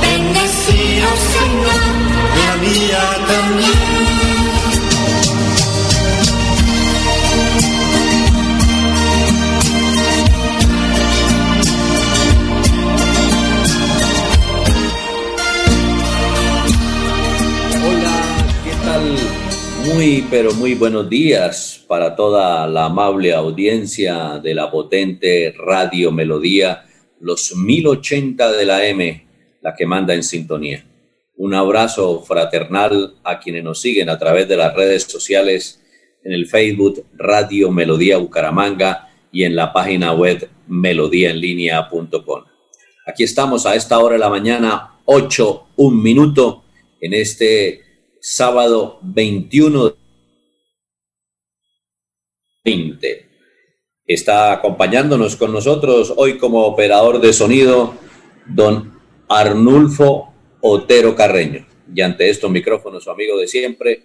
Bendecido Señor, la mía también. Hola, ¿qué tal? Muy, pero muy buenos días para toda la amable audiencia de la potente Radio Melodía, los 1080 de la M, la que manda en sintonía. Un abrazo fraternal a quienes nos siguen a través de las redes sociales, en el Facebook Radio Melodía Bucaramanga y en la página web melodíaenlínea.com. Aquí estamos a esta hora de la mañana, 8, un minuto, en este sábado 21 20. Está acompañándonos con nosotros hoy como operador de sonido don Arnulfo Otero Carreño. Y ante estos micrófonos, su amigo de siempre,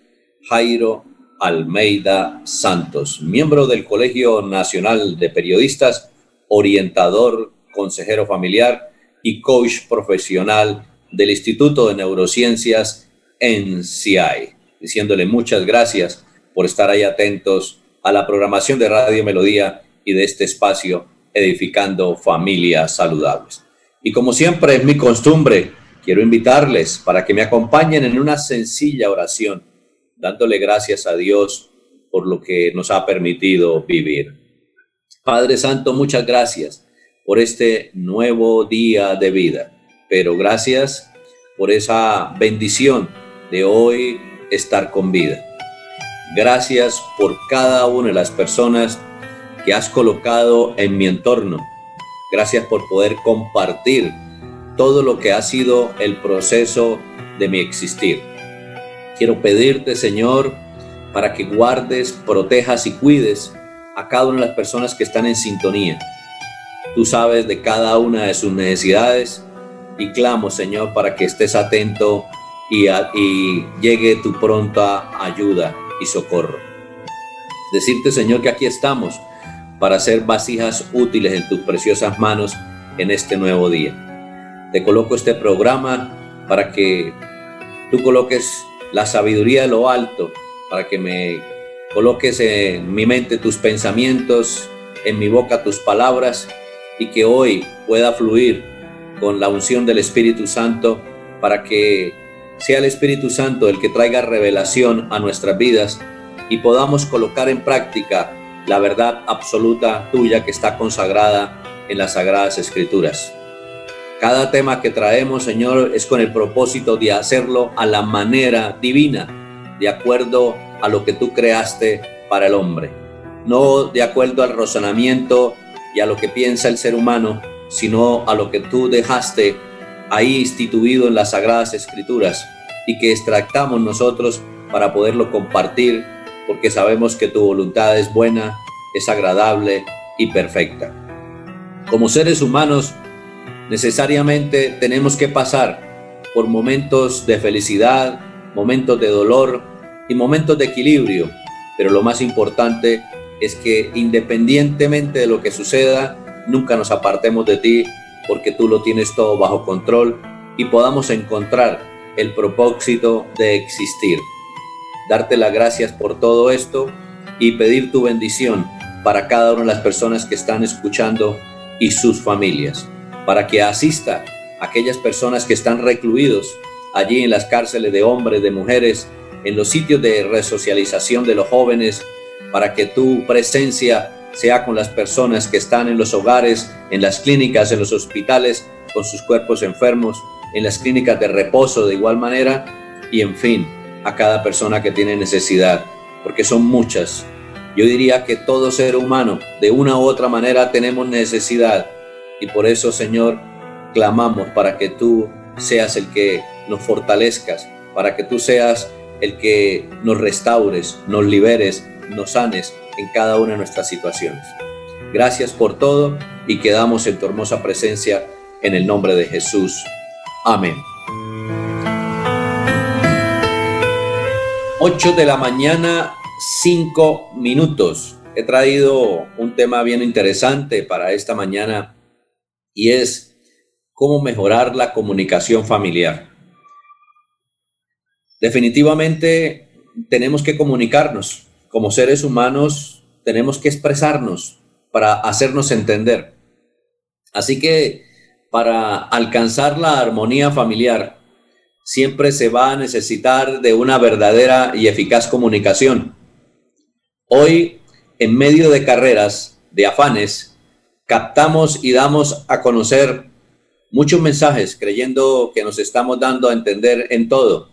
Jairo Almeida Santos, miembro del Colegio Nacional de Periodistas, orientador, consejero familiar y coach profesional del Instituto de Neurociencias en CIAI, diciéndole muchas gracias por estar ahí atentos a la programación de Radio Melodía y de este espacio edificando familias saludables. Y como siempre es mi costumbre, quiero invitarles para que me acompañen en una sencilla oración, dándole gracias a Dios por lo que nos ha permitido vivir. Padre Santo, muchas gracias por este nuevo día de vida, pero gracias por esa bendición de hoy estar con vida. Gracias por cada una de las personas que has colocado en mi entorno. Gracias por poder compartir todo lo que ha sido el proceso de mi existir. Quiero pedirte, Señor, para que guardes, protejas y cuides a cada una de las personas que están en sintonía. Tú sabes de cada una de sus necesidades y clamo, Señor, para que estés atento y, llegue tu pronta ayuda y socorro. Decirte, Señor, que aquí estamos para ser vasijas útiles en tus preciosas manos en este nuevo día. Te coloco este programa para que tú coloques la sabiduría de lo alto, para que me coloques en mi mente tus pensamientos, en mi boca tus palabras y que hoy pueda fluir con la unción del Espíritu Santo para que sea el Espíritu Santo el que traiga revelación a nuestras vidas y podamos colocar en práctica la verdad absoluta tuya que está consagrada en las sagradas escrituras. Cada tema que traemos, Señor, es con el propósito de hacerlo a la manera divina, de acuerdo a lo que tú creaste para el hombre, no de acuerdo al razonamiento y a lo que piensa el ser humano, sino a lo que tú dejaste ahí instituido en las sagradas escrituras y que extractamos nosotros para poderlo compartir porque sabemos que tu voluntad es buena, es agradable y perfecta. Como seres humanos, necesariamente tenemos que pasar por momentos de felicidad, momentos de dolor y momentos de equilibrio, pero lo más importante es que independientemente de lo que suceda, nunca nos apartemos de ti porque tú lo tienes todo bajo control y podamos encontrar el propósito de existir. Darte las gracias por todo esto y pedir tu bendición para cada una de las personas que están escuchando y sus familias, para que asista a aquellas personas que están recluidos allí en las cárceles de hombres, de mujeres, en los sitios de resocialización de los jóvenes, para que tu presencia sea con las personas que están en los hogares, en las clínicas, en los hospitales, con sus cuerpos enfermos, en las clínicas de reposo de igual manera, y en fin, a cada persona que tiene necesidad, porque son muchas. Yo diría que todo ser humano, de una u otra manera, tenemos necesidad, y por eso, Señor, clamamos para que tú seas el que nos fortalezcas, para que tú seas el que nos restaures, nos liberes, nos sanes en cada una de nuestras situaciones. Gracias por todo y quedamos en tu hermosa presencia en el nombre de Jesús. Amén. 8 de la mañana, 5 minutos. He traído un tema bien interesante para esta mañana y es cómo mejorar la comunicación familiar. Definitivamente tenemos que comunicarnos. Como seres humanos tenemos que expresarnos para hacernos entender. Así que para alcanzar la armonía familiar, siempre se va a necesitar de una verdadera y eficaz comunicación. Hoy, en medio de carreras, de afanes, captamos y damos a conocer muchos mensajes creyendo que nos estamos dando a entender en todo,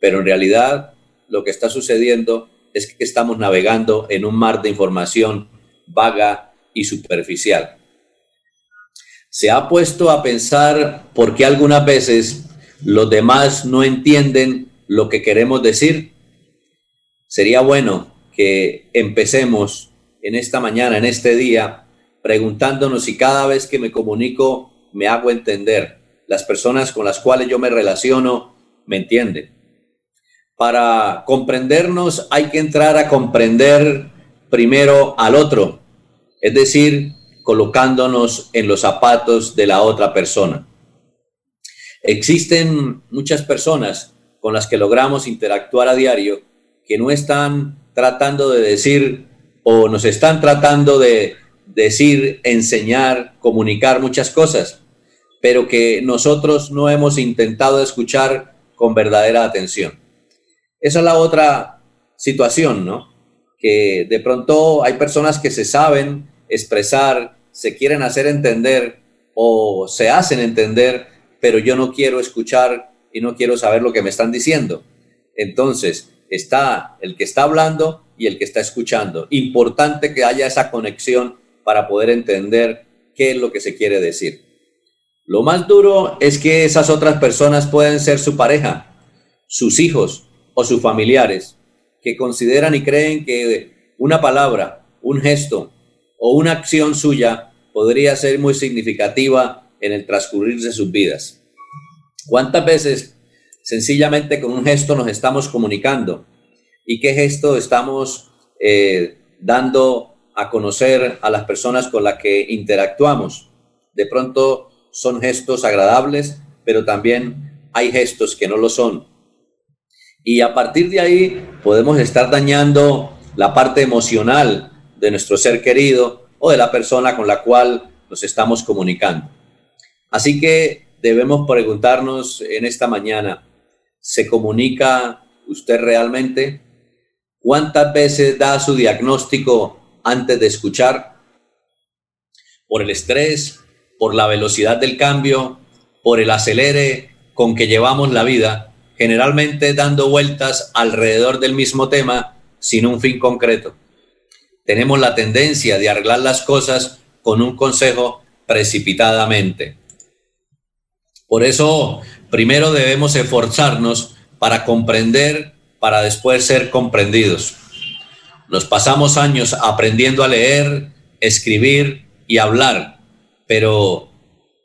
pero en realidad lo que está sucediendo es que estamos navegando en un mar de información vaga y superficial. Se ha puesto a pensar por qué algunas veces los demás no entienden lo que queremos decir. Sería bueno que empecemos en esta mañana, en este día, preguntándonos si cada vez que me comunico me hago entender. Las personas con las cuales yo me relaciono me entienden. Para comprendernos hay que entrar a comprender primero al otro, es decir, colocándonos en los zapatos de la otra persona. Existen muchas personas con las que logramos interactuar a diario que no están tratando de decir o nos están tratando de decir, enseñar, comunicar muchas cosas, pero que nosotros no hemos intentado escuchar con verdadera atención. Esa es la otra situación, ¿no? Que de pronto hay personas que se saben expresar, se quieren hacer entender o se hacen entender, pero yo no quiero escuchar y no quiero saber lo que me están diciendo. Entonces, está el que está hablando y el que está escuchando. Importante que haya esa conexión para poder entender qué es lo que se quiere decir. Lo más duro es que esas otras personas pueden ser su pareja, sus hijos o sus familiares, que consideran y creen que una palabra, un gesto o una acción suya podría ser muy significativa en el transcurrir de sus vidas. ¿Cuántas veces sencillamente con un gesto nos estamos comunicando? ¿Y qué gesto estamos eh, dando a conocer a las personas con las que interactuamos? De pronto son gestos agradables, pero también hay gestos que no lo son. Y a partir de ahí podemos estar dañando la parte emocional de nuestro ser querido o de la persona con la cual nos estamos comunicando. Así que debemos preguntarnos en esta mañana, ¿se comunica usted realmente? ¿Cuántas veces da su diagnóstico antes de escuchar? Por el estrés, por la velocidad del cambio, por el acelere con que llevamos la vida, generalmente dando vueltas alrededor del mismo tema sin un fin concreto. Tenemos la tendencia de arreglar las cosas con un consejo precipitadamente. Por eso, primero debemos esforzarnos para comprender, para después ser comprendidos. Nos pasamos años aprendiendo a leer, escribir y hablar, pero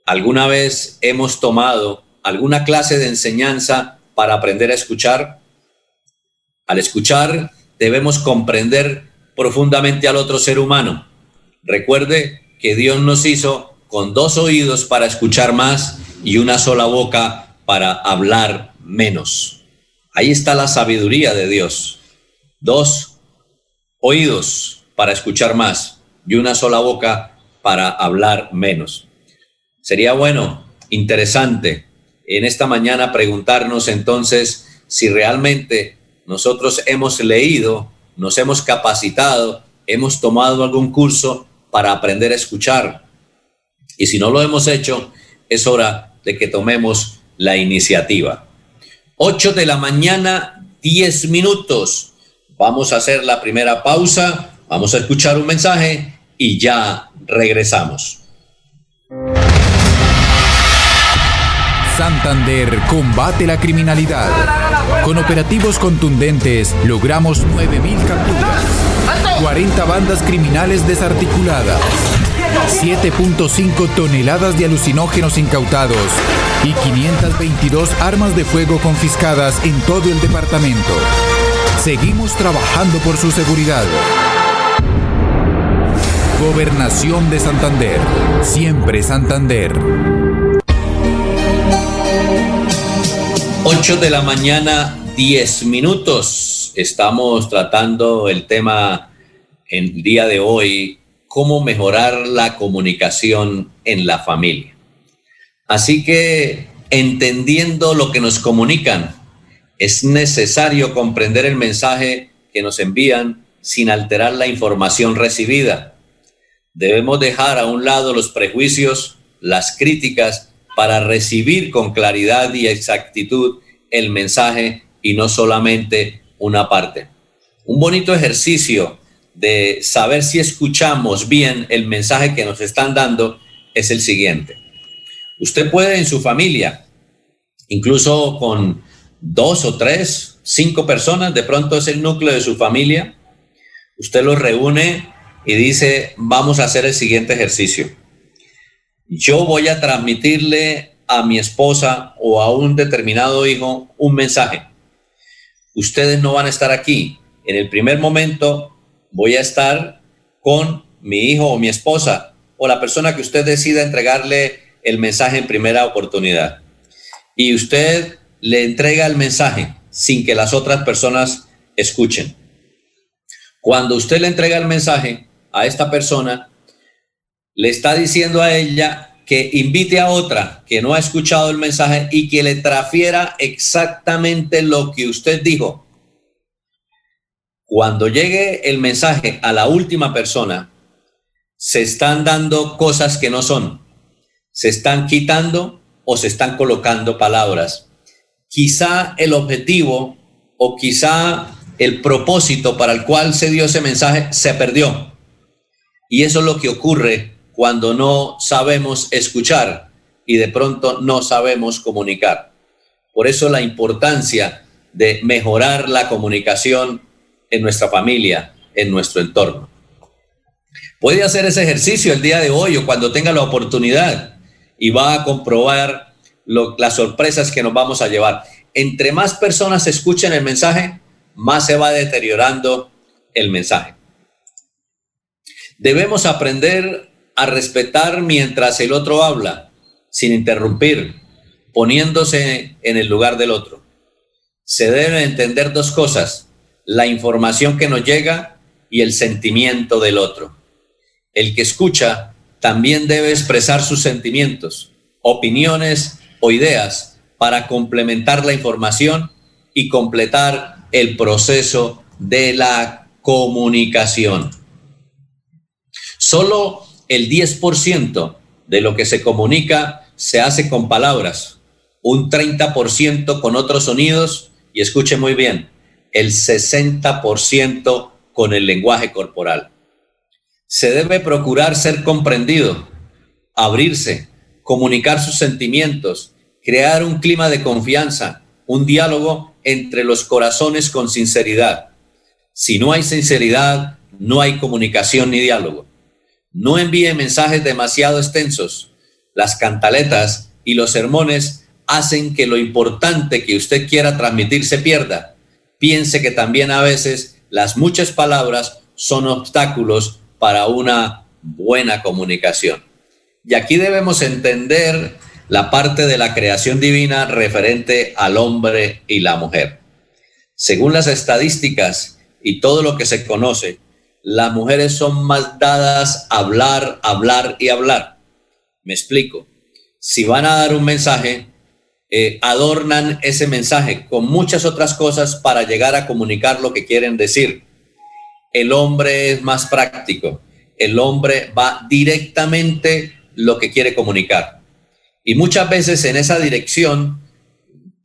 ¿alguna vez hemos tomado alguna clase de enseñanza para aprender a escuchar? Al escuchar debemos comprender profundamente al otro ser humano. Recuerde que Dios nos hizo con dos oídos para escuchar más y una sola boca para hablar menos. Ahí está la sabiduría de Dios. Dos oídos para escuchar más y una sola boca para hablar menos. Sería bueno, interesante, en esta mañana preguntarnos entonces si realmente nosotros hemos leído, nos hemos capacitado, hemos tomado algún curso para aprender a escuchar. Y si no lo hemos hecho, es hora de que tomemos la iniciativa. 8 de la mañana, 10 minutos. Vamos a hacer la primera pausa, vamos a escuchar un mensaje y ya regresamos. Santander combate la criminalidad. Con operativos contundentes logramos 9.000 capturas, 40 bandas criminales desarticuladas, 7.5 toneladas de alucinógenos incautados y 522 armas de fuego confiscadas en todo el departamento. Seguimos trabajando por su seguridad. Gobernación de Santander. Siempre Santander. 8 de la mañana, 10 minutos. Estamos tratando el tema en el día de hoy, cómo mejorar la comunicación en la familia. Así que, entendiendo lo que nos comunican, es necesario comprender el mensaje que nos envían sin alterar la información recibida. Debemos dejar a un lado los prejuicios, las críticas, para recibir con claridad y exactitud el mensaje y no solamente una parte. Un bonito ejercicio de saber si escuchamos bien el mensaje que nos están dando es el siguiente. Usted puede en su familia, incluso con dos o tres, cinco personas, de pronto es el núcleo de su familia, usted los reúne y dice, vamos a hacer el siguiente ejercicio yo voy a transmitirle a mi esposa o a un determinado hijo un mensaje. Ustedes no van a estar aquí. En el primer momento voy a estar con mi hijo o mi esposa o la persona que usted decida entregarle el mensaje en primera oportunidad. Y usted le entrega el mensaje sin que las otras personas escuchen. Cuando usted le entrega el mensaje a esta persona, le está diciendo a ella que invite a otra que no ha escuchado el mensaje y que le transfiera exactamente lo que usted dijo. Cuando llegue el mensaje a la última persona, se están dando cosas que no son. Se están quitando o se están colocando palabras. Quizá el objetivo o quizá el propósito para el cual se dio ese mensaje se perdió. Y eso es lo que ocurre cuando no sabemos escuchar y de pronto no sabemos comunicar. Por eso la importancia de mejorar la comunicación en nuestra familia, en nuestro entorno. Puede hacer ese ejercicio el día de hoy o cuando tenga la oportunidad y va a comprobar las sorpresas que nos vamos a llevar. Entre más personas escuchen el mensaje, más se va deteriorando el mensaje. Debemos aprender a respetar mientras el otro habla, sin interrumpir, poniéndose en el lugar del otro. Se deben entender dos cosas, la información que nos llega y el sentimiento del otro. El que escucha también debe expresar sus sentimientos, opiniones o ideas para complementar la información y completar el proceso de la comunicación. Solo el 10% de lo que se comunica se hace con palabras, un 30% con otros sonidos y escuche muy bien, el 60% con el lenguaje corporal. Se debe procurar ser comprendido, abrirse, comunicar sus sentimientos, crear un clima de confianza, un diálogo entre los corazones con sinceridad. Si no hay sinceridad, no hay comunicación ni diálogo. No envíe mensajes demasiado extensos. Las cantaletas y los sermones hacen que lo importante que usted quiera transmitir se pierda. Piense que también a veces las muchas palabras son obstáculos para una buena comunicación. Y aquí debemos entender la parte de la creación divina referente al hombre y la mujer. Según las estadísticas y todo lo que se conoce, las mujeres son más dadas a hablar, hablar y hablar. Me explico. Si van a dar un mensaje, eh, adornan ese mensaje con muchas otras cosas para llegar a comunicar lo que quieren decir. El hombre es más práctico. El hombre va directamente lo que quiere comunicar. Y muchas veces en esa dirección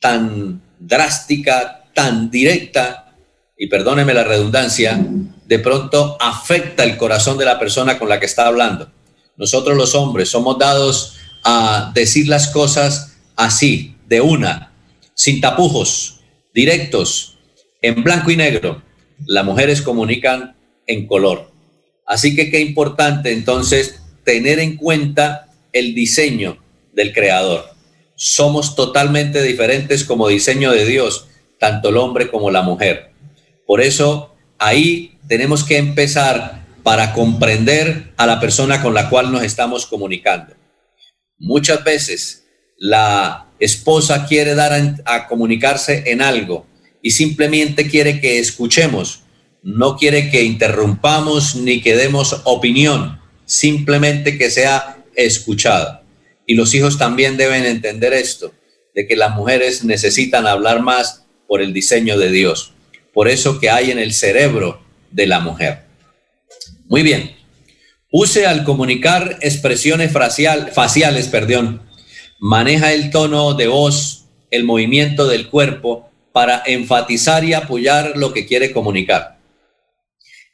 tan drástica, tan directa, y perdóneme la redundancia, de pronto afecta el corazón de la persona con la que está hablando. Nosotros los hombres somos dados a decir las cosas así, de una, sin tapujos, directos, en blanco y negro. Las mujeres comunican en color. Así que qué importante entonces tener en cuenta el diseño del creador. Somos totalmente diferentes como diseño de Dios, tanto el hombre como la mujer. Por eso ahí tenemos que empezar para comprender a la persona con la cual nos estamos comunicando. Muchas veces la esposa quiere dar a, comunicarse en algo y simplemente quiere que escuchemos, no quiere que interrumpamos ni que demos opinión, simplemente que sea escuchada. Y los hijos también deben entender esto, de que las mujeres necesitan hablar más por el diseño de Dios, por eso que hay en el cerebro de la mujer. Muy bien. Use al comunicar expresiones faciales, perdón. Maneja el tono de voz, el movimiento del cuerpo para enfatizar y apoyar lo que quiere comunicar.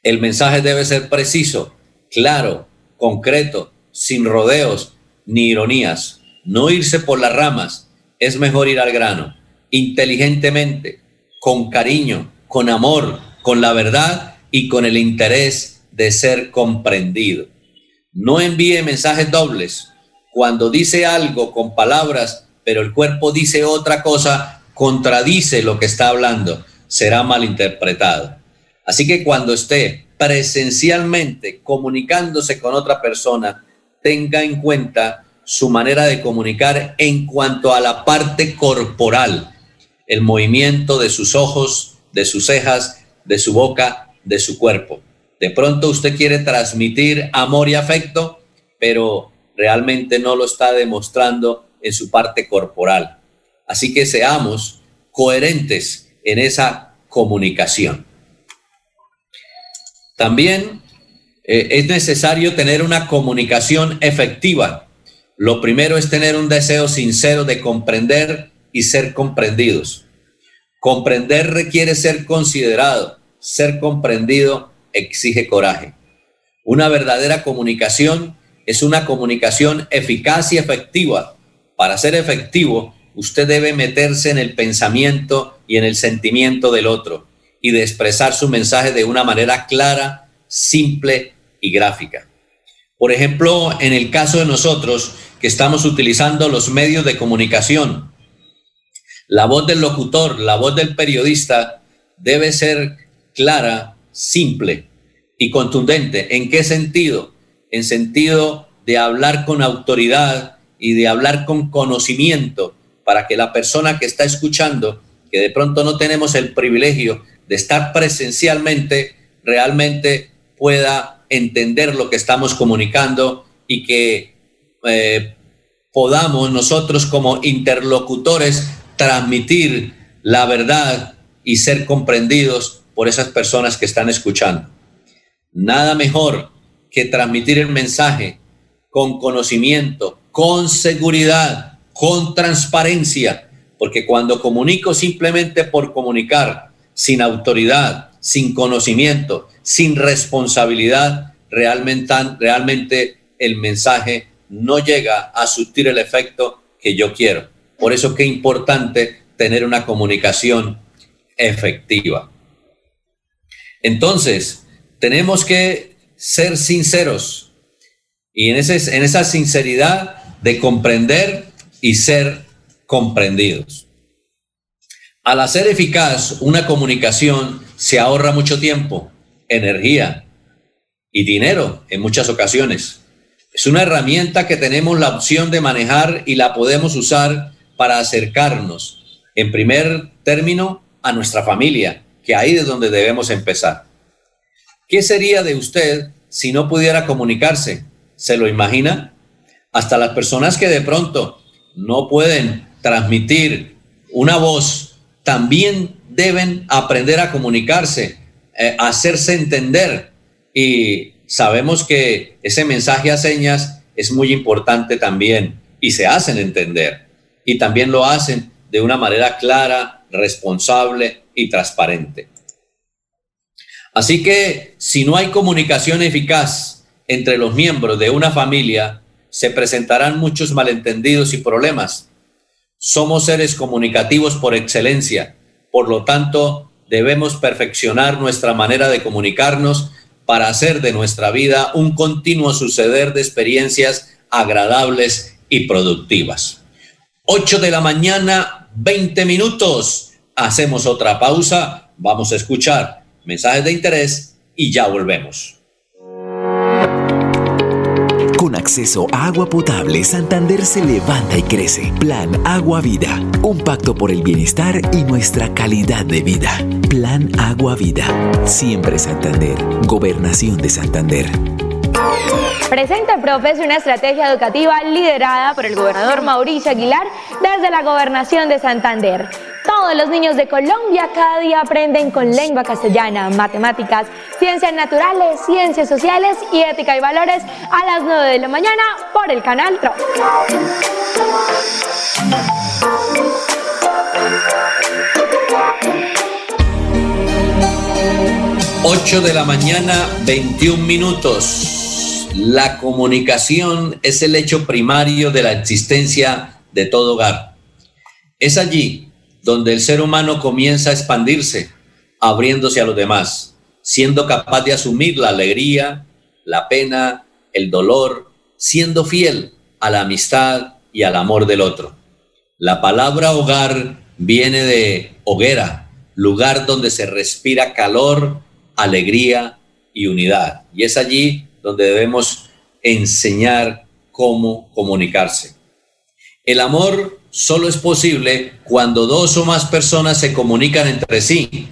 El mensaje debe ser preciso, claro, concreto, sin rodeos ni ironías. No irse por las ramas, es mejor ir al grano, inteligentemente, con cariño, con amor, con la verdad y con el interés de ser comprendido. No envíe mensajes dobles. Cuando dice algo con palabras, pero el cuerpo dice otra cosa, contradice lo que está hablando, será malinterpretado. Así que cuando esté presencialmente comunicándose con otra persona, tenga en cuenta su manera de comunicar en cuanto a la parte corporal, el movimiento de sus ojos, de sus cejas, de su boca, de su cuerpo. De pronto usted quiere transmitir amor y afecto, pero realmente no lo está demostrando en su parte corporal. Así que seamos coherentes en esa comunicación. También eh, es necesario tener una comunicación efectiva. Lo primero es tener un deseo sincero de comprender y ser comprendidos. Comprender requiere ser considerado, ser comprendido exige coraje. Una verdadera comunicación es una comunicación eficaz y efectiva. Para ser efectivo, usted debe meterse en el pensamiento y en el sentimiento del otro y de expresar su mensaje de una manera clara, simple y gráfica. Por ejemplo, en el caso de nosotros que estamos utilizando los medios de comunicación, la voz del locutor, la voz del periodista debe ser clara, simple y contundente. ¿En qué sentido? En sentido de hablar con autoridad y de hablar con conocimiento para que la persona que está escuchando, que de pronto no tenemos el privilegio de estar presencialmente, realmente pueda entender lo que estamos comunicando y que eh, podamos nosotros como interlocutores transmitir la verdad y ser comprendidos por esas personas que están escuchando. Nada mejor que transmitir el mensaje con conocimiento, con seguridad, con transparencia, porque cuando comunico simplemente por comunicar, sin autoridad, sin conocimiento, sin responsabilidad, realmente, el mensaje no llega a surtir el efecto que yo quiero. Por eso que es importante tener una comunicación efectiva. Entonces, tenemos que ser sinceros y en, ese, en esa sinceridad de comprender y ser comprendidos. Al hacer eficaz una comunicación se ahorra mucho tiempo, energía y dinero en muchas ocasiones. Es una herramienta que tenemos la opción de manejar y la podemos usar para acercarnos, en primer término, a nuestra familia, que ahí es donde debemos empezar. ¿Qué sería de usted si no pudiera comunicarse? ¿Se lo imagina? Hasta las personas que de pronto no pueden transmitir una voz, también deben aprender a comunicarse, eh, hacerse entender. Y sabemos que ese mensaje a señas es muy importante también y se hacen entender y también lo hacen de una manera clara, responsable y transparente. Así que si no hay comunicación eficaz entre los miembros de una familia, se presentarán muchos malentendidos y problemas. Somos seres comunicativos por excelencia, por lo tanto debemos perfeccionar nuestra manera de comunicarnos para hacer de nuestra vida un continuo suceder de experiencias agradables y productivas. 8 de la mañana, 20 minutos. Hacemos otra pausa, vamos a escuchar mensajes de interés y ya volvemos. Con acceso a agua potable, Santander se levanta y crece. Plan Agua Vida, un pacto por el bienestar y nuestra calidad de vida. Plan Agua Vida, siempre Santander, Gobernación de Santander. Presenta Profes una estrategia educativa liderada por el gobernador Mauricio Aguilar desde la gobernación de Santander. Todos los niños de Colombia cada día aprenden con lengua castellana, matemáticas, ciencias naturales, ciencias sociales y ética y valores a las 9 de la mañana por el canal TRO. 8 de la mañana, 21 minutos. La comunicación es el hecho primario de la existencia de todo hogar. Es allí donde el ser humano comienza a expandirse, abriéndose a los demás, siendo capaz de asumir la alegría, la pena, el dolor, siendo fiel a la amistad y al amor del otro. La palabra hogar viene de hoguera, lugar donde se respira calor, alegría y unidad. Y es allí donde debemos enseñar cómo comunicarse. El amor solo es posible cuando dos o más personas se comunican entre sí,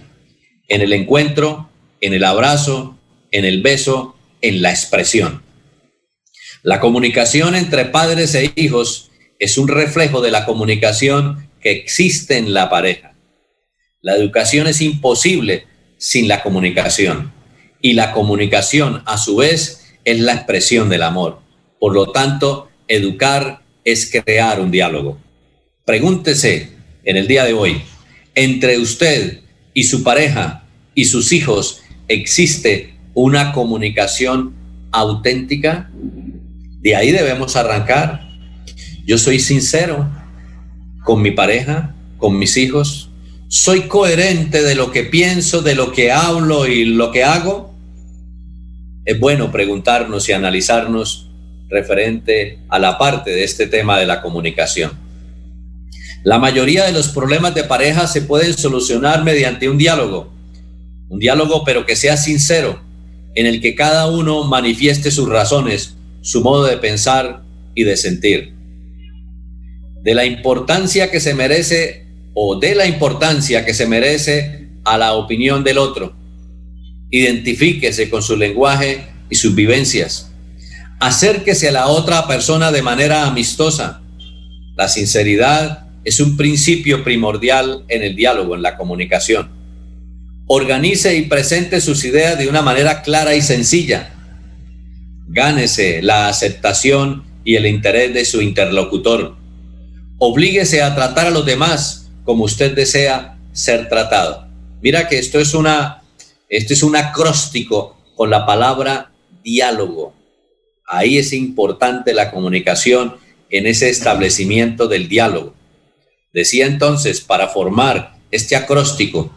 en el encuentro, en el abrazo, en el beso, en la expresión. La comunicación entre padres e hijos es un reflejo de la comunicación que existe en la pareja. La educación es imposible sin la comunicación. Y la comunicación, a su vez, es la expresión del amor. Por lo tanto, educar es crear un diálogo. Pregúntese en el día de hoy, entre usted y su pareja y sus hijos, ¿existe una comunicación auténtica? De ahí debemos arrancar. Yo soy sincero con mi pareja, con mis hijos, ¿Soy coherente de lo que pienso, de lo que hablo y lo que hago? Es bueno preguntarnos y analizarnos referente a la parte de este tema de la comunicación. La mayoría de los problemas de pareja se pueden solucionar mediante un diálogo, un diálogo pero que sea sincero, en el que cada uno manifieste sus razones, su modo de pensar y de sentir. De la importancia que se merece o dé la importancia que se merece a la opinión del otro. Identifíquese con su lenguaje y sus vivencias. Acérquese a la otra persona de manera amistosa. La sinceridad es un principio primordial en el diálogo, en la comunicación. Organice y presente sus ideas de una manera clara y sencilla. Gánese la aceptación y el interés de su interlocutor. Oblíguese a tratar a los demás como usted desea ser tratado. Mira que esto es una, esto es un acróstico con la palabra diálogo. Ahí es importante la comunicación en ese establecimiento del diálogo. Decía entonces, para formar este acróstico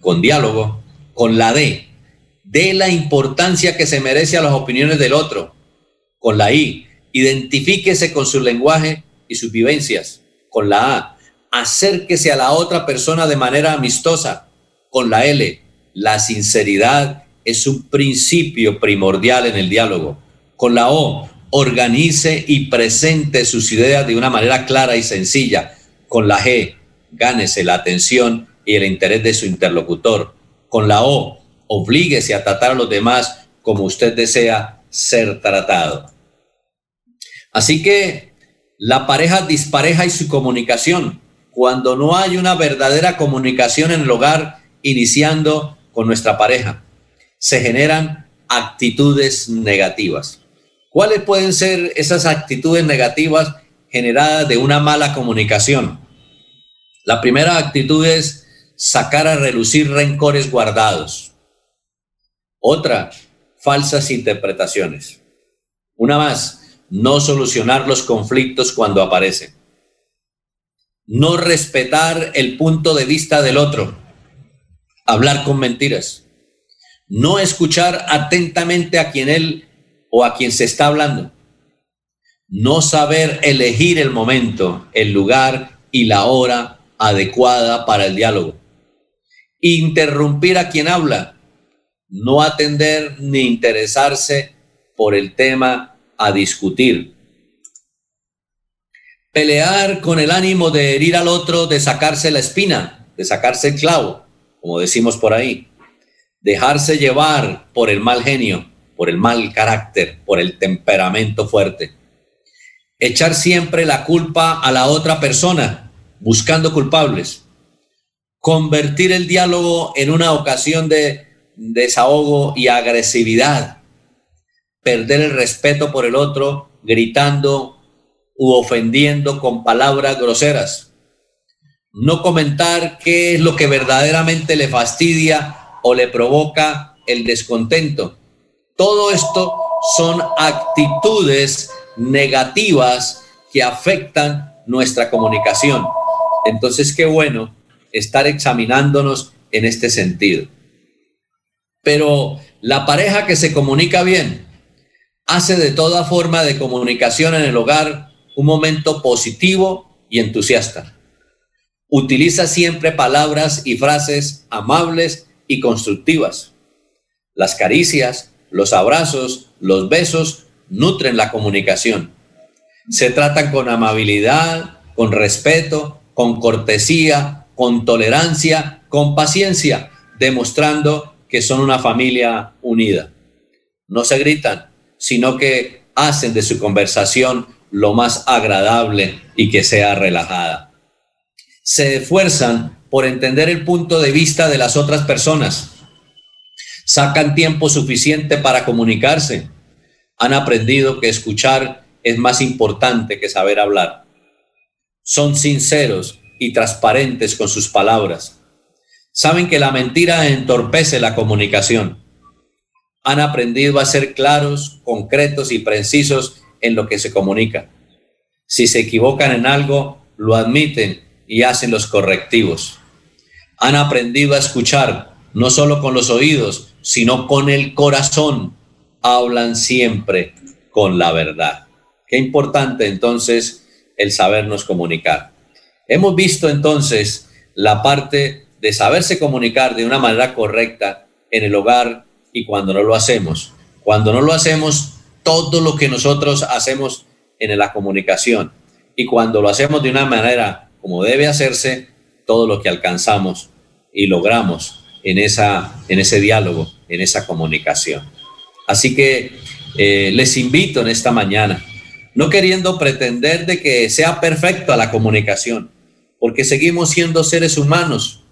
con diálogo, con la D, de la importancia que se merece a las opiniones del otro. Con la I, identifíquese con su lenguaje y sus vivencias. Con la A, acérquese a la otra persona de manera amistosa. Con la L, la sinceridad es un principio primordial en el diálogo. Con la O, organice y presente sus ideas de una manera clara y sencilla. Con la G, gánese la atención y el interés de su interlocutor. Con la O, oblíguese a tratar a los demás como usted desea ser tratado. Así que la pareja dispareja y su comunicación cuando no hay una verdadera comunicación en el hogar, iniciando con nuestra pareja. Se generan actitudes negativas. ¿Cuáles pueden ser esas actitudes negativas generadas de una mala comunicación? La primera actitud es sacar a relucir rencores guardados. Otra, falsas interpretaciones. Una más, no solucionar los conflictos cuando aparecen no respetar el punto de vista del otro, hablar con mentiras, no escuchar atentamente a quien él o a quien se está hablando, no saber elegir el momento, el lugar y la hora adecuada para el diálogo, interrumpir a quien habla, no atender ni interesarse por el tema a discutir, pelear con el ánimo de herir al otro, de sacarse la espina, de sacarse el clavo, como decimos por ahí, dejarse llevar por el mal genio, por el mal carácter, por el temperamento fuerte, echar siempre la culpa a la otra persona, buscando culpables, convertir el diálogo en una ocasión de desahogo y agresividad, perder el respeto por el otro, gritando u ofendiendo con palabras groseras, no comentar qué es lo que verdaderamente le fastidia o le provoca el descontento. Todo esto son actitudes negativas que afectan nuestra comunicación. Entonces, qué bueno estar examinándonos en este sentido. Pero la pareja que se comunica bien hace de toda forma de comunicación en el hogar un momento positivo y entusiasta. Utiliza siempre palabras y frases amables y constructivas. Las caricias, los abrazos, los besos nutren la comunicación. Se tratan con amabilidad, con respeto, con cortesía, con tolerancia, con paciencia, demostrando que son una familia unida. No se gritan, sino que hacen de su conversación lo más agradable y que sea relajada. Se esfuerzan por entender el punto de vista de las otras personas. Sacan tiempo suficiente para comunicarse. Han aprendido que escuchar es más importante que saber hablar. Son sinceros y transparentes con sus palabras. Saben que la mentira entorpece la comunicación. Han aprendido a ser claros, concretos y precisos en lo que se comunica. Si se equivocan en algo, lo admiten y hacen los correctivos. Han aprendido a escuchar, no solo con los oídos, sino con el corazón. Hablan siempre con la verdad. Qué importante entonces el sabernos comunicar. Hemos visto entonces la parte de saberse comunicar de una manera correcta en el hogar y cuando no lo hacemos. Cuando no lo hacemos, todo lo que nosotros hacemos en la comunicación. Y cuando lo hacemos de una manera como debe hacerse, todo lo que alcanzamos y logramos en, esa, en ese diálogo, en esa comunicación. Así que eh, les invito en esta mañana, no queriendo pretender de que sea perfecta la comunicación, porque seguimos siendo seres humanos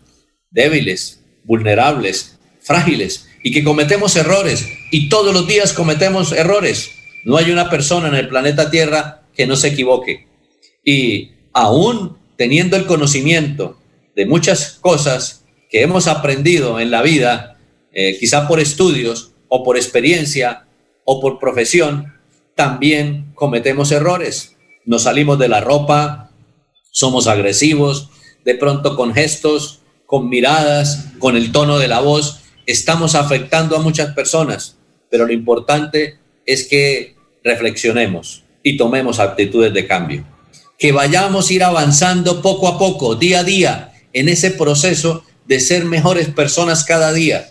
débiles, vulnerables, frágiles, y que cometemos errores y todos los días cometemos errores. No hay una persona en el planeta Tierra que no se equivoque. Y aún teniendo el conocimiento de muchas cosas que hemos aprendido en la vida, eh, quizá por estudios o por experiencia o por profesión, también cometemos errores. Nos salimos de la ropa, somos agresivos, de pronto con gestos, con miradas, con el tono de la voz, estamos afectando a muchas personas, pero lo importante es que reflexionemos y tomemos actitudes de cambio. Que vayamos a ir avanzando poco a poco, día a día, en ese proceso de ser mejores personas cada día.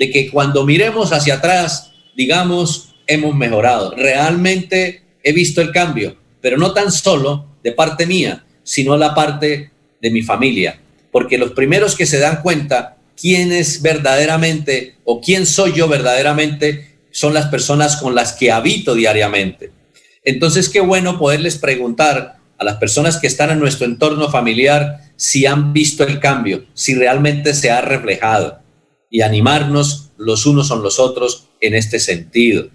De que cuando miremos hacia atrás, digamos, hemos mejorado. Realmente he visto el cambio, pero no tan solo de parte mía, sino la parte de mi familia. Porque los primeros que se dan cuenta quién es verdaderamente o quién soy yo verdaderamente son las personas con las que habito diariamente. Entonces, qué bueno poderles preguntar a las personas que están en nuestro entorno familiar si han visto el cambio, si realmente se ha reflejado y animarnos los unos con los otros en este sentido.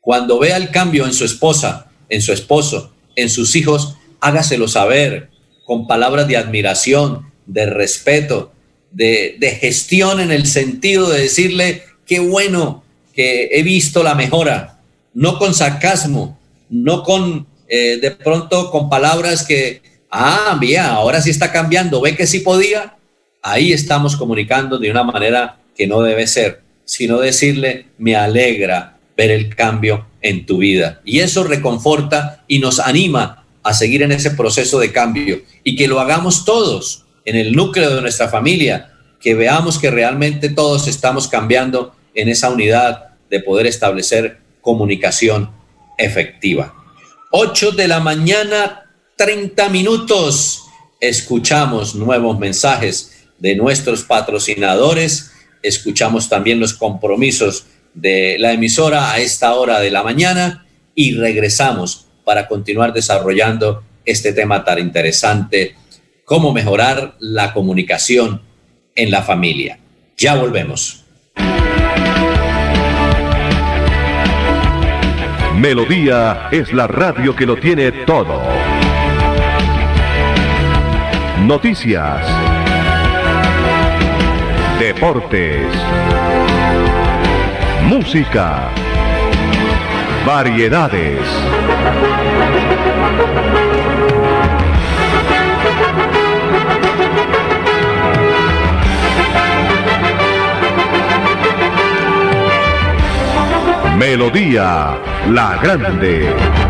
Cuando vea el cambio en su esposa, en su esposo, en sus hijos, hágaselo saber con palabras de admiración, de respeto, de, gestión en el sentido de decirle, qué bueno que he visto la mejora, no con sarcasmo, no con eh, de pronto con palabras que ah, bien, ahora sí está cambiando, ve que sí podía, ahí estamos comunicando de una manera que no debe ser, sino decirle, me alegra ver el cambio en tu vida. Y eso reconforta y nos anima a seguir en ese proceso de cambio y que lo hagamos todos en el núcleo de nuestra familia, que veamos que realmente todos estamos cambiando en esa unidad de poder establecer comunicación efectiva. 8 de la mañana, 30 minutos. Escuchamos nuevos mensajes de nuestros patrocinadores, escuchamos también los compromisos de la emisora a esta hora de la mañana y regresamos para continuar desarrollando este tema tan interesante, cómo mejorar la comunicación en la familia. Ya volvemos. Melodía es la radio que lo tiene todo. Noticias. Deportes. Música. Variedades. Melodía La Grande.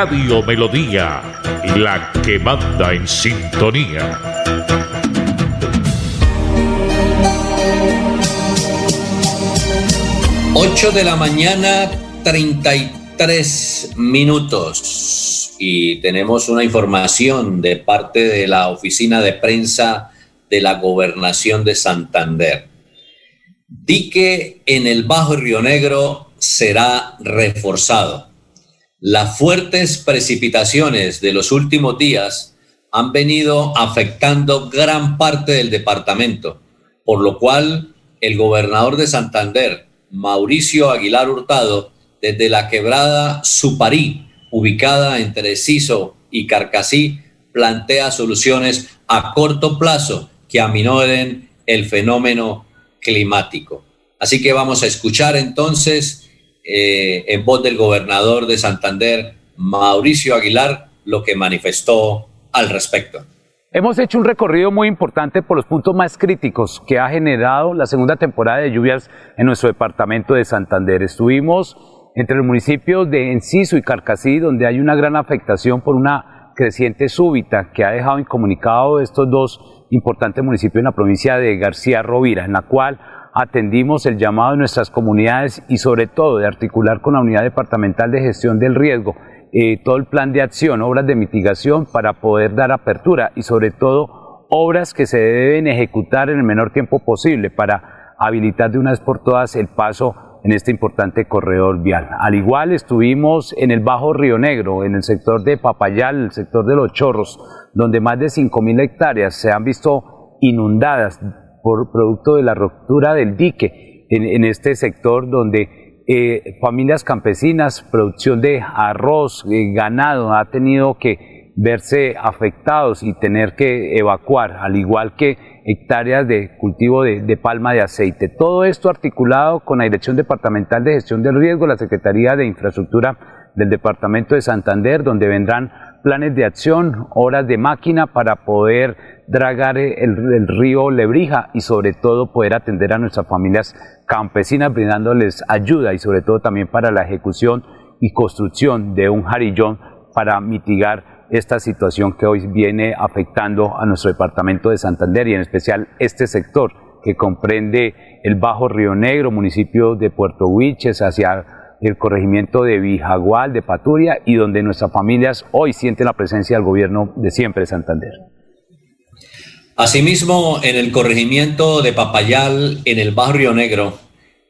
Radio Melodía, la que manda en sintonía. Ocho de la mañana, 33 minutos. Y tenemos una información de parte de la oficina de prensa de la gobernación de Santander. Dique en el Bajo Río Negro será reforzado. Las fuertes precipitaciones de los últimos días han venido afectando gran parte del departamento, por lo cual el gobernador de Santander, Mauricio Aguilar Hurtado, desde la quebrada Suparí, ubicada entre Ciso y Carcasí, plantea soluciones a corto plazo que aminoren el fenómeno climático. Así que vamos a escuchar entonces eh, en voz del gobernador de Santander, Mauricio Aguilar, lo que manifestó al respecto. Hemos hecho un recorrido muy importante por los puntos más críticos que ha generado la segunda temporada de lluvias en nuestro departamento de Santander. Estuvimos entre los municipios de Enciso y Carcasí, donde hay una gran afectación por una creciente súbita que ha dejado incomunicado estos dos importantes municipios en la provincia de García Rovira, en la cual atendimos el llamado de nuestras comunidades y sobre todo de articular con la Unidad Departamental de Gestión del Riesgo eh, todo el plan de acción, obras de mitigación para poder dar apertura y sobre todo obras que se deben ejecutar en el menor tiempo posible para habilitar de una vez por todas el paso en este importante corredor vial. Al igual estuvimos en el Bajo Río Negro, en el sector de Papayal, el sector de Los Chorros, donde más de 5.000 hectáreas se han visto inundadas por producto de la ruptura del dique en, este sector donde eh, familias campesinas, producción de arroz, eh, ganado, ha tenido que verse afectados y tener que evacuar, al igual que hectáreas de cultivo de, de, palma de aceite. Todo esto articulado con la Dirección Departamental de Gestión del Riesgo, la Secretaría de Infraestructura del Departamento de Santander, donde vendrán planes de acción, horas de máquina para poder dragar el, río Lebrija y sobre todo poder atender a nuestras familias campesinas brindándoles ayuda y sobre todo también para la ejecución y construcción de un jarillón para mitigar esta situación que hoy viene afectando a nuestro departamento de Santander y en especial este sector que comprende el Bajo Río Negro, municipio de Puerto Huiches, hacia el corregimiento de Vijagual, de Paturia y donde nuestras familias hoy sienten la presencia del gobierno de siempre de Santander. Asimismo, en el corregimiento de Papayal, en el Bajo Río Negro,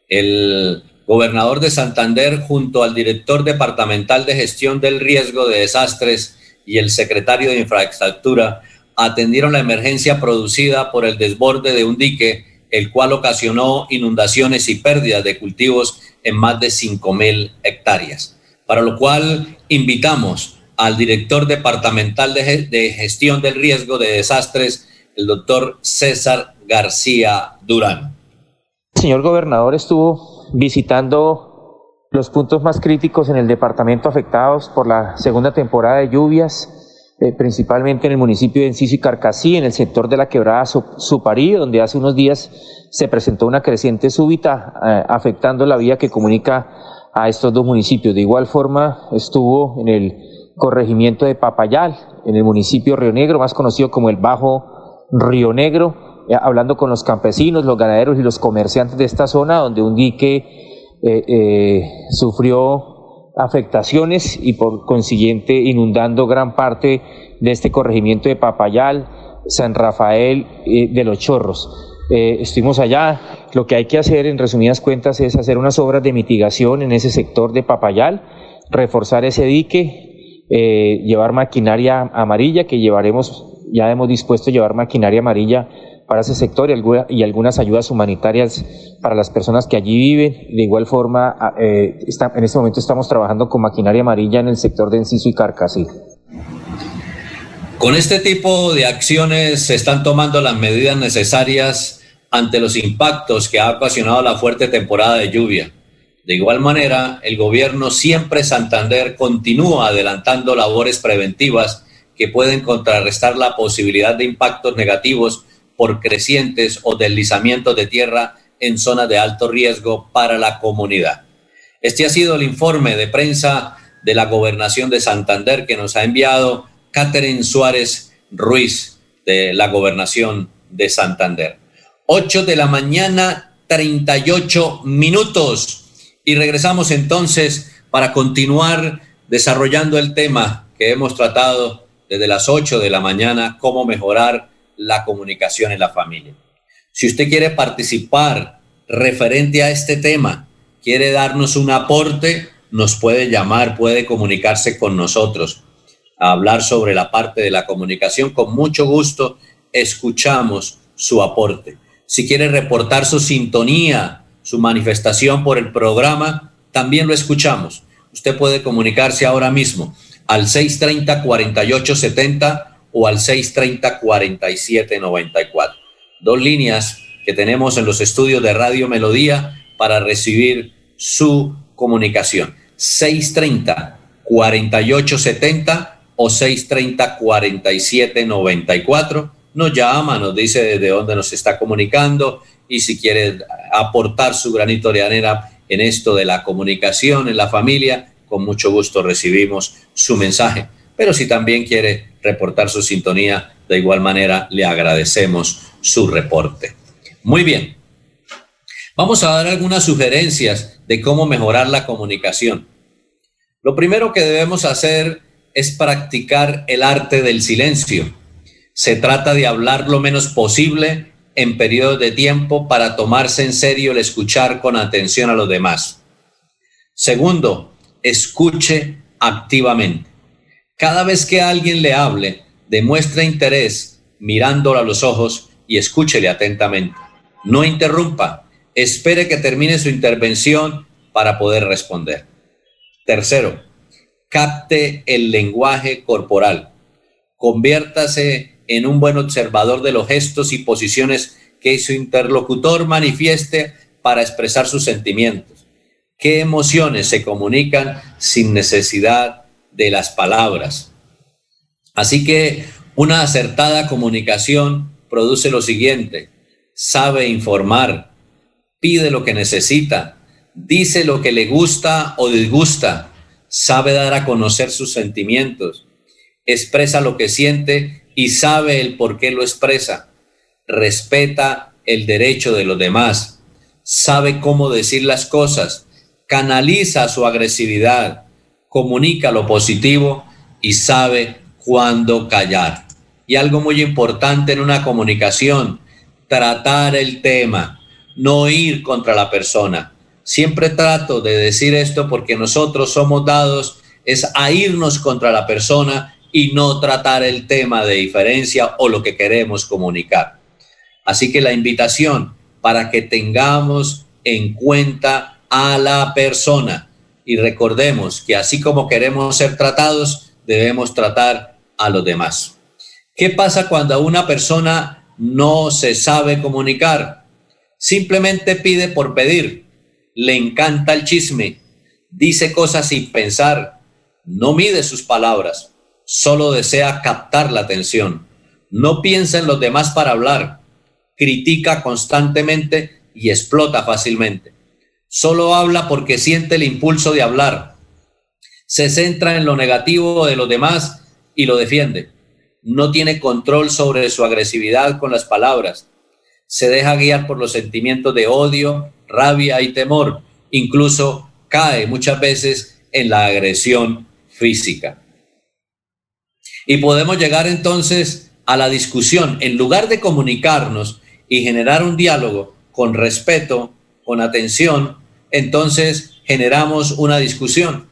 el gobernador de Santander junto al director departamental de gestión del riesgo de desastres y el secretario de infraestructura atendieron la emergencia producida por el desborde de un dique, el cual ocasionó inundaciones y pérdidas de cultivos en más de 5.000 hectáreas. Para lo cual invitamos al director departamental de, de, gestión del riesgo de desastres, el doctor César García Durán. Señor gobernador estuvo visitando los puntos más críticos en el departamento afectados por la segunda temporada de lluvias, eh, principalmente en el municipio de Enciso y Carcasí, en el sector de la quebrada Suparí, donde hace unos días se presentó una creciente súbita eh, afectando la vía que comunica a estos dos municipios. De igual forma estuvo en el corregimiento de Papayal, en el municipio Río Negro, más conocido como el Bajo Río Negro, eh, hablando con los campesinos, los ganaderos y los comerciantes de esta zona, donde un dique eh, eh, sufrió afectaciones y por consiguiente inundando gran parte de este corregimiento de Papayal, San Rafael de los Chorros. Estuvimos allá. Lo que hay que hacer, en resumidas cuentas, es hacer unas obras de mitigación en ese sector de Papayal, reforzar ese dique, eh, llevar maquinaria amarilla, que llevaremos, ya hemos dispuesto llevar maquinaria amarilla para ese sector y, y, algunas ayudas humanitarias para las personas que allí viven. De igual forma, eh, está, en este momento estamos trabajando con maquinaria amarilla en el sector de Enciso y Carcasí. Con este tipo de acciones se están tomando las medidas necesarias ante los impactos que ha ocasionado la fuerte temporada de lluvia. De igual manera, el gobierno siempre Santander continúa adelantando labores preventivas que pueden contrarrestar la posibilidad de impactos negativos por crecientes o deslizamientos de tierra en zonas de alto riesgo para la comunidad. Este ha sido el informe de prensa de la gobernación de Santander que nos ha enviado Catherine Suárez Ruiz de la gobernación de Santander. 8 de la mañana, 38 minutos. Y regresamos entonces para continuar desarrollando el tema que hemos tratado desde las 8 de la mañana, cómo mejorar la comunicación en la familia. Si usted quiere participar referente a este tema, quiere darnos un aporte, nos puede llamar, puede comunicarse con nosotros, a hablar sobre la parte de la comunicación. Con mucho gusto escuchamos su aporte. Si quiere reportar su sintonía, su manifestación por el programa, también lo escuchamos. Usted puede comunicarse ahora mismo al 630 4870 o al 630-4794. Dos líneas que tenemos en los estudios de Radio Melodía para recibir su comunicación. 630-4870 o 630-4794. Nos llama, nos dice desde dónde nos está comunicando y si quiere aportar su granito de arena en esto de la comunicación en la familia, con mucho gusto recibimos su mensaje. Pero si también quiere reportar su sintonía, de igual manera le agradecemos su reporte. Muy bien. Vamos a dar algunas sugerencias de cómo mejorar la comunicación. Lo primero que debemos hacer es practicar el arte del silencio. Se trata de hablar lo menos posible en periodos de tiempo para tomarse en serio el escuchar con atención a los demás. Segundo, escuche activamente. Cada vez que alguien le hable, demuestre interés mirándolo a los ojos y escúchele atentamente. No interrumpa, espere que termine su intervención para poder responder. Tercero, capte el lenguaje corporal. Conviértase en un buen observador de los gestos y posiciones que su interlocutor manifieste para expresar sus sentimientos. ¿Qué emociones se comunican sin necesidad de las palabras? Así que una acertada comunicación produce lo siguiente. Sabe informar, pide lo que necesita, dice lo que le gusta o disgusta, sabe dar a conocer sus sentimientos, expresa lo que siente y sabe el por qué lo expresa, respeta el derecho de los demás, sabe cómo decir las cosas, canaliza su agresividad, comunica lo positivo y sabe cuándo callar. Y algo muy importante en una comunicación, tratar el tema, no ir contra la persona. Siempre trato de decir esto porque nosotros somos dados es a irnos contra la persona y no tratar el tema de diferencia o lo que queremos comunicar. Así que la invitación para que tengamos en cuenta a la persona y recordemos que así como queremos ser tratados, debemos tratar a los demás. ¿Qué pasa cuando una persona no se sabe comunicar? Simplemente pide por pedir, le encanta el chisme, dice cosas sin pensar, no mide sus palabras, solo desea captar la atención, no piensa en los demás para hablar, critica constantemente y explota fácilmente. Solo habla porque siente el impulso de hablar. Se centra en lo negativo de los demás y lo defiende. No tiene control sobre su agresividad con las palabras. Se deja guiar por los sentimientos de odio, rabia y temor. Incluso cae muchas veces en la agresión física. Y podemos llegar entonces a la discusión. En lugar de comunicarnos y generar un diálogo con respeto, con atención, entonces generamos una discusión.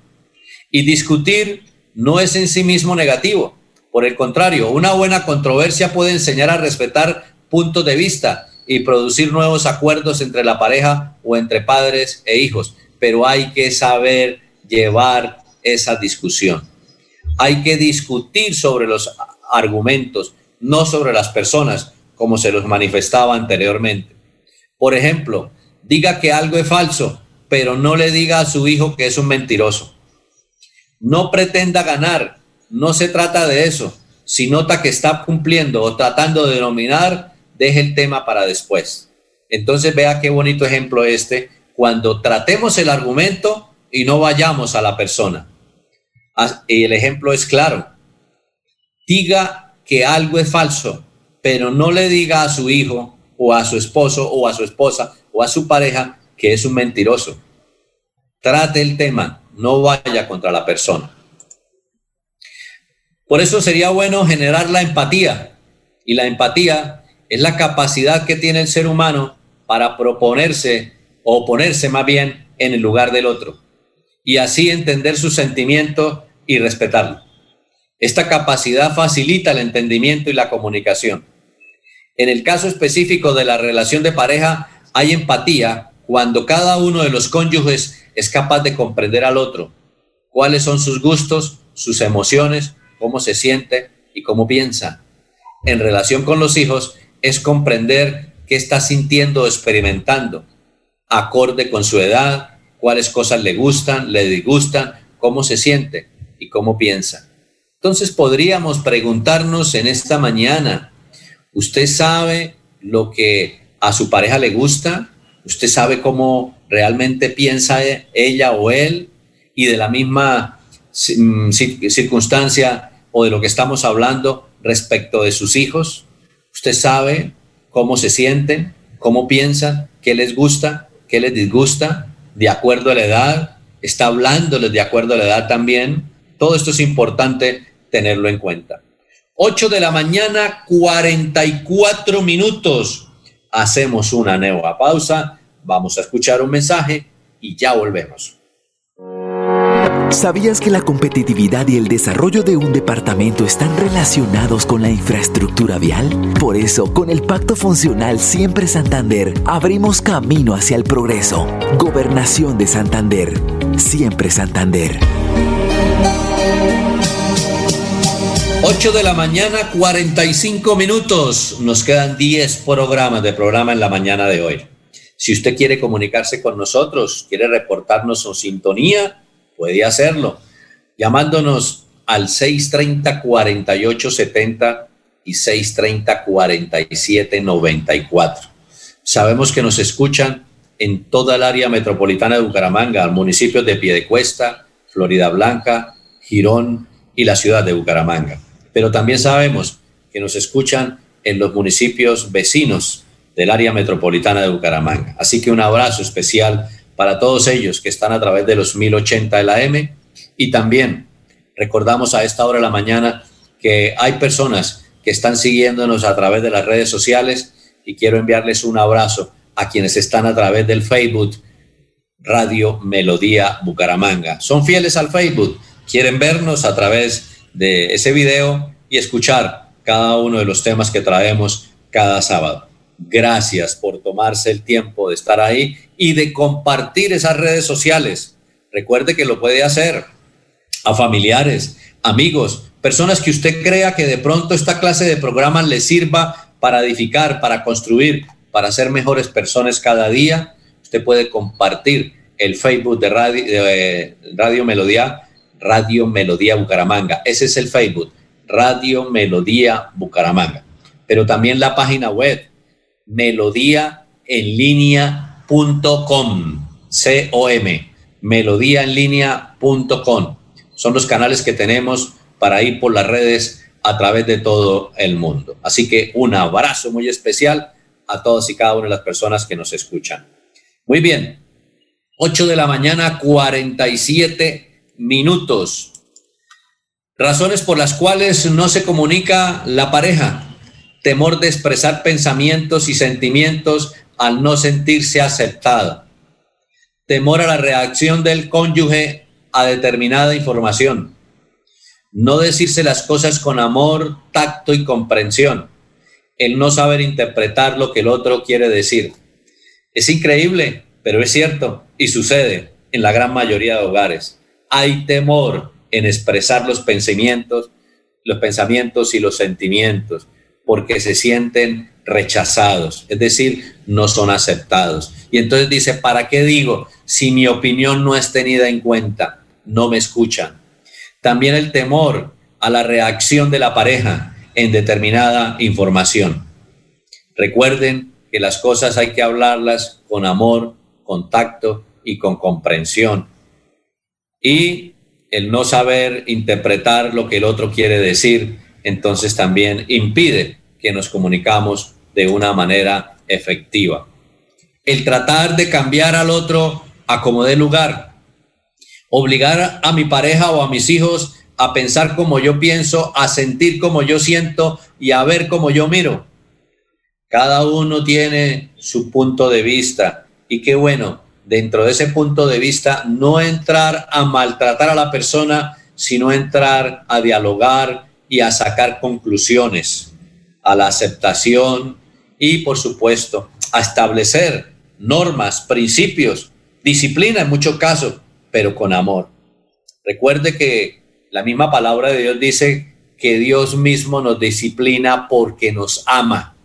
Y discutir no es en sí mismo negativo. Por el contrario, una buena controversia puede enseñar a respetar puntos de vista y producir nuevos acuerdos entre la pareja o entre padres e hijos. Pero hay que saber llevar esa discusión. Hay que discutir sobre los argumentos, no sobre las personas, como se los manifestaba anteriormente. Por ejemplo, diga que algo es falso, pero no le diga a su hijo que es un mentiroso. No pretenda ganar, no se trata de eso. Si nota que está cumpliendo o tratando de dominar, deje el tema para después. Entonces vea qué bonito ejemplo este, cuando tratemos el argumento y no vayamos a la persona. El ejemplo es claro. Diga que algo es falso, pero no le diga a su hijo o a su esposo o a su esposa o a su pareja que es un mentiroso. Trate el tema, no vaya contra la persona. Por eso sería bueno generar la empatía. Y la empatía es la capacidad que tiene el ser humano para proponerse o ponerse más bien en el lugar del otro y así entender sus sentimientos y respetarlo. Esta capacidad facilita el entendimiento y la comunicación. En el caso específico de la relación de pareja, hay empatía cuando cada uno de los cónyuges es capaz de comprender al otro, cuáles son sus gustos, sus emociones, cómo se siente y cómo piensa. En relación con los hijos, es comprender qué está sintiendo o experimentando, acorde con su edad, cuáles cosas le gustan, le disgustan, cómo se siente y cómo piensa. Entonces podríamos preguntarnos en esta mañana, ¿usted sabe lo que a su pareja le gusta? ¿Usted sabe cómo realmente piensa ella o él? Y de la misma mm, circunstancia o de lo que estamos hablando respecto de sus hijos, ¿usted sabe cómo se sienten, cómo piensan, qué les gusta, qué les disgusta, de acuerdo a la edad? ¿Está hablándoles de acuerdo a la edad también? Todo esto es importante tenerlo en cuenta. 8 de la mañana, 44 minutos. Hacemos una nueva pausa, vamos a escuchar un mensaje y ya volvemos. ¿Sabías que la competitividad y el desarrollo de un departamento están relacionados con la infraestructura vial? Por eso, con el Pacto Funcional Siempre Santander, abrimos camino hacia el progreso. Gobernación de Santander. Siempre Santander. 8 de la mañana, 45 minutos. Nos quedan 10 programas de programa en la mañana de hoy. Si usted quiere comunicarse con nosotros, quiere reportarnos su sintonía, puede hacerlo llamándonos al 630-4870 y 630-4794. Sabemos que nos escuchan en toda el área metropolitana de Bucaramanga, municipios de Piedecuesta, Florida Blanca, Girón y la ciudad de Bucaramanga. Pero también sabemos que nos escuchan en los municipios vecinos del área metropolitana de Bucaramanga. Así que un abrazo especial para todos ellos que están a través de los 1080 de la M y también recordamos a esta hora de la mañana que hay personas que están siguiéndonos a través de las redes sociales y quiero enviarles un abrazo a quienes están a través del Facebook Radio Melodía Bucaramanga. Son fieles al Facebook, quieren vernos a través de ese video y escuchar cada uno de los temas que traemos cada sábado. Gracias por tomarse el tiempo de estar ahí y de compartir esas redes sociales. Recuerde que lo puede hacer a familiares, amigos, personas que usted crea que de pronto esta clase de programas le sirva para edificar, para construir, para ser mejores personas cada día. Usted puede compartir el Facebook de Radio, de Radio Melodía, Radio Melodía Bucaramanga. Ese es el Facebook, Radio Melodía Bucaramanga. Pero también la página web, melodíaenlínea.com, C-O-M, melodíaenlínea.com son los canales que tenemos para ir por las redes a través de todo el mundo. Así que un abrazo muy especial a todos y cada una de las personas que nos escuchan. Muy bien, 8 de la mañana, 47 minutos. Razones por las cuales no se comunica la pareja. Temor de expresar pensamientos y sentimientos al no sentirse aceptado. Temor a la reacción del cónyuge a determinada información. No decirse las cosas con amor, tacto y comprensión. El no saber interpretar lo que el otro quiere decir. Es increíble, pero es cierto y sucede en la gran mayoría de hogares. Hay temor en expresar los pensamientos, los pensamientos y los sentimientos, porque se sienten rechazados, es decir, no son aceptados. Y entonces dice, ¿para qué digo si mi opinión no es tenida en cuenta? no me escuchan. También el temor a la reacción de la pareja en determinada información. Recuerden que las cosas hay que hablarlas con amor, con tacto y con comprensión. Y el no saber interpretar lo que el otro quiere decir, entonces también impide que nos comunicamos de una manera efectiva. El tratar de cambiar al otro a como dé lugar, obligar a mi pareja o a mis hijos a pensar como yo pienso, a sentir como yo siento y a ver como yo miro. Cada uno tiene su punto de vista y qué bueno, dentro de ese punto de vista, no entrar a maltratar a la persona, sino entrar a dialogar y a sacar conclusiones, a la aceptación y, por supuesto, a establecer normas, principios, disciplina en muchos casos pero con amor. Recuerde que la misma palabra de Dios dice que Dios mismo nos disciplina porque nos ama.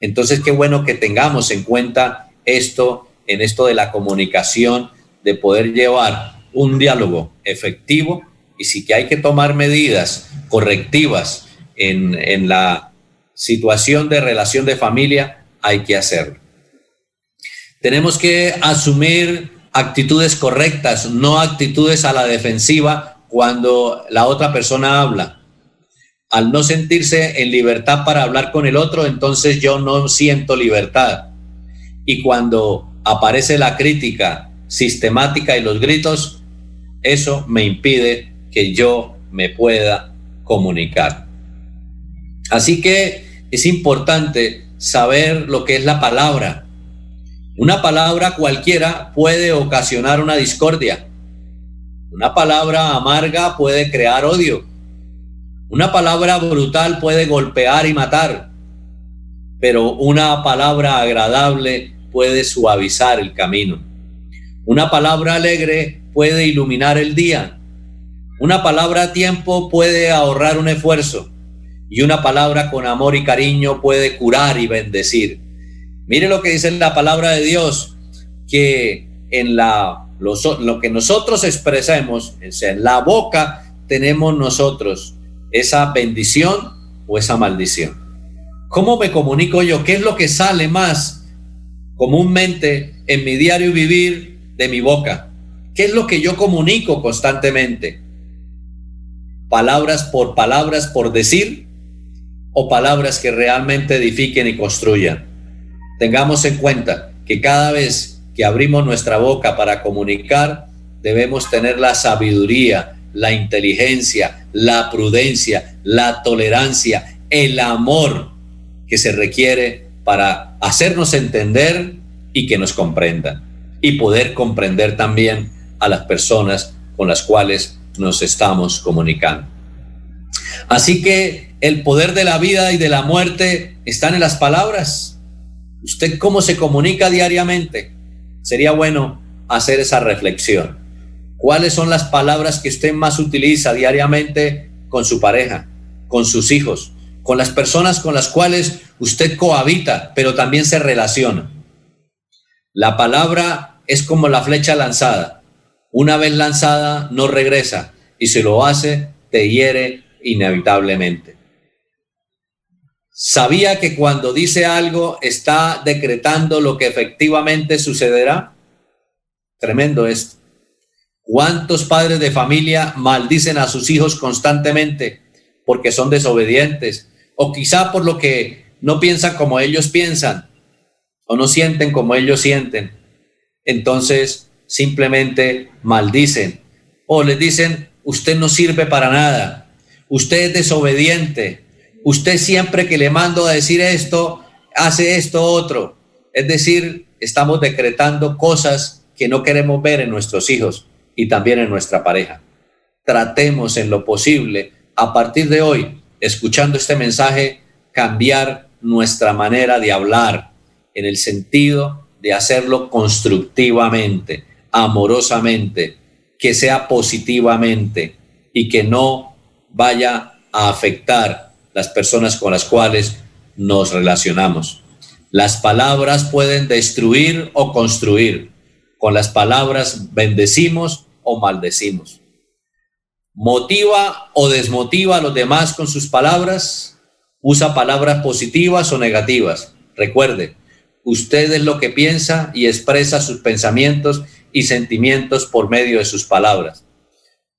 Entonces, qué bueno que tengamos en cuenta esto, en esto de la comunicación, de poder llevar un diálogo efectivo y si que hay que tomar medidas correctivas en, en la situación de relación de familia, hay que hacerlo. Tenemos que asumir actitudes correctas, no actitudes a la defensiva cuando la otra persona habla. Al no sentirse en libertad para hablar con el otro, entonces yo no siento libertad. Y cuando aparece la crítica sistemática y los gritos, eso me impide que yo me pueda comunicar. Así que es importante saber lo que es la palabra, una palabra cualquiera puede ocasionar una discordia. Una palabra amarga puede crear odio. Una palabra brutal puede golpear y matar. Pero una palabra agradable puede suavizar el camino. Una palabra alegre puede iluminar el día. Una palabra a tiempo puede ahorrar un esfuerzo. Y una palabra con amor y cariño puede curar y bendecir. Mire lo que dice la palabra de Dios, que en la, lo, que nosotros expresemos, en la boca tenemos nosotros esa bendición o esa maldición. ¿Cómo me comunico yo? ¿Qué es lo que sale más comúnmente en mi diario vivir de mi boca? ¿Qué es lo que yo comunico constantemente? ¿Palabras por palabras por decir o palabras que realmente edifiquen y construyan? Tengamos en cuenta que cada vez que abrimos nuestra boca para comunicar, debemos tener la sabiduría, la inteligencia, la prudencia, la tolerancia, el amor que se requiere para hacernos entender y que nos comprendan y poder comprender también a las personas con las cuales nos estamos comunicando. Así que el poder de la vida y de la muerte están en las palabras. ¿Usted cómo se comunica diariamente? Sería bueno hacer esa reflexión. ¿Cuáles son las palabras que usted más utiliza diariamente con su pareja, con sus hijos, con las personas con las cuales usted cohabita, pero también se relaciona? La palabra es como la flecha lanzada. Una vez lanzada, no regresa y si lo hace, te hiere inevitablemente. ¿Sabía que cuando dice algo está decretando lo que efectivamente sucederá? Tremendo esto. ¿Cuántos padres de familia maldicen a sus hijos constantemente porque son desobedientes? O quizá por lo que no piensan como ellos piensan o no sienten como ellos sienten. Entonces simplemente maldicen o les dicen, usted no sirve para nada, usted es desobediente, usted siempre que le mando a decir esto, hace esto otro. Es decir, estamos decretando cosas que no queremos ver en nuestros hijos y también en nuestra pareja. Tratemos en lo posible, a partir de hoy, escuchando este mensaje, cambiar nuestra manera de hablar en el sentido de hacerlo constructivamente, amorosamente, que sea positivamente y que no vaya a afectar las personas con las cuales nos relacionamos. Las palabras pueden destruir o construir. Con las palabras bendecimos o maldecimos. Motiva o desmotiva a los demás con sus palabras. Usa palabras positivas o negativas. Recuerde, usted es lo que piensa y expresa sus pensamientos y sentimientos por medio de sus palabras.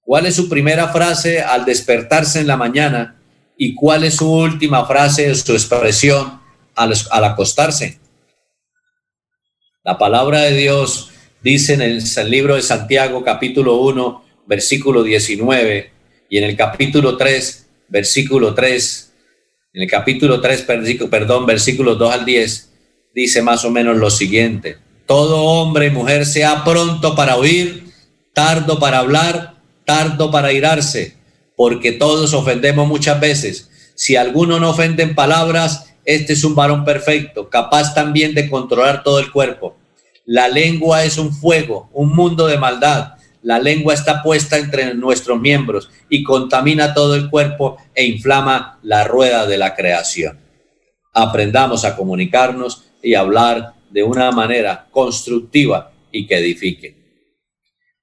¿Cuál es su primera frase al despertarse en la mañana y cuál es su última frase, su expresión al, al acostarse? La palabra de Dios dice en el, el libro de Santiago capítulo 1, versículo 19 y en el capítulo 3, versículo 3, en el capítulo 3, perdón, versículos 2 al 10, dice más o menos lo siguiente. Todo hombre y mujer sea pronto para oír, tardo para hablar, tardo para irarse, porque todos ofendemos muchas veces. Si alguno no ofende en palabras, este es un varón perfecto, capaz también de controlar todo el cuerpo. La lengua es un fuego, un mundo de maldad. La lengua está puesta entre nuestros miembros y contamina todo el cuerpo e inflama la rueda de la creación. Aprendamos a comunicarnos y hablar de una manera constructiva y que edifique.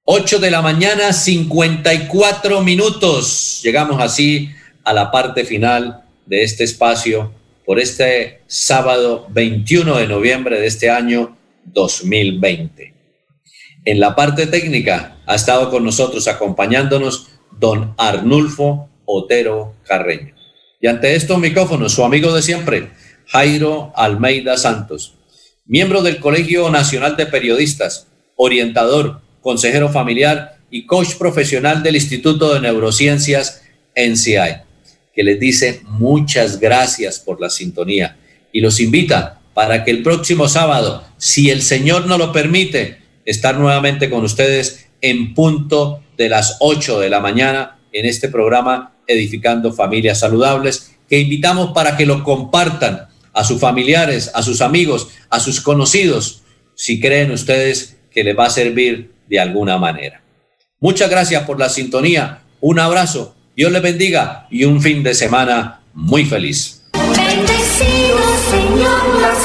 8 de la mañana, 54 minutos. Llegamos así a la parte final de este espacio por este sábado 21 de noviembre de este año 2020. En la parte técnica ha estado con nosotros acompañándonos don Arnulfo Otero Carreño. Y ante estos micrófonos, su amigo de siempre, Jairo Almeida Santos miembro del Colegio Nacional de Periodistas, orientador, consejero familiar y coach profesional del Instituto de Neurociencias NCI, que les dice muchas gracias por la sintonía y los invita para que el próximo sábado, si el Señor no lo permite, estar nuevamente con ustedes en punto de las 8 de la mañana en este programa Edificando Familias Saludables, que invitamos para que lo compartan a sus familiares, a sus amigos, a sus conocidos, si creen ustedes que les va a servir de alguna manera. Muchas gracias por la sintonía, un abrazo, Dios les bendiga y un fin de semana muy feliz. Señor.